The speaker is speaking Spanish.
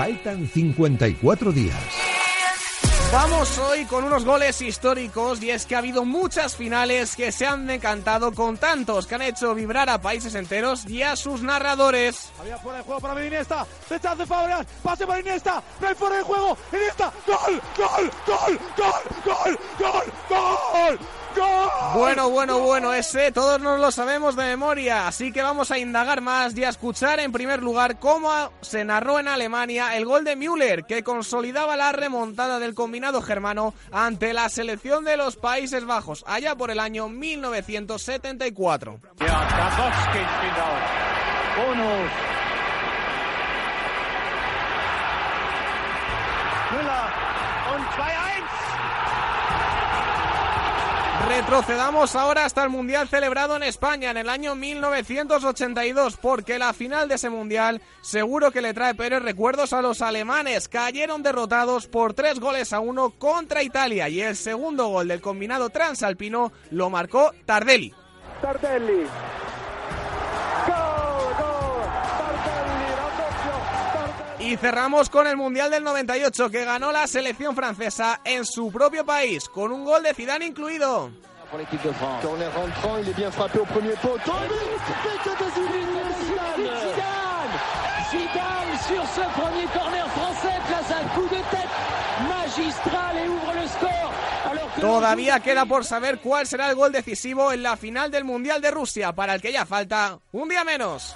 Faltan 54 días. Vamos hoy con unos goles históricos y es que ha habido muchas finales que se han decantado con tantos que han hecho vibrar a países enteros y a sus narradores. Había fuera de juego para Iniesta, rechazo Fabregas, pase para Iniesta, no hay fuera de juego, Iniesta, gol, gol, gol, gol, Bueno, bueno, bueno, ese todos nos lo sabemos de memoria, así que vamos a indagar más y a escuchar en primer lugar cómo se narró en Alemania el gol de Müller, que consolidaba la remontada del combinado germano ante la selección de los Países Bajos, allá por el año 1974. Retrocedamos ahora hasta el Mundial celebrado en España en el año 1982, porque la final de ese Mundial seguro que le trae Pérez recuerdos a los alemanes. Cayeron derrotados por tres goles a uno contra Italia y el segundo gol del combinado transalpino lo marcó Tardelli. Tardelli. Y cerramos con el Mundial del 98 que ganó la selección francesa en su propio país con un gol de Zidane incluido. Todavía queda por saber cuál será el gol decisivo en la final del Mundial de Rusia, para el que ya falta un día menos.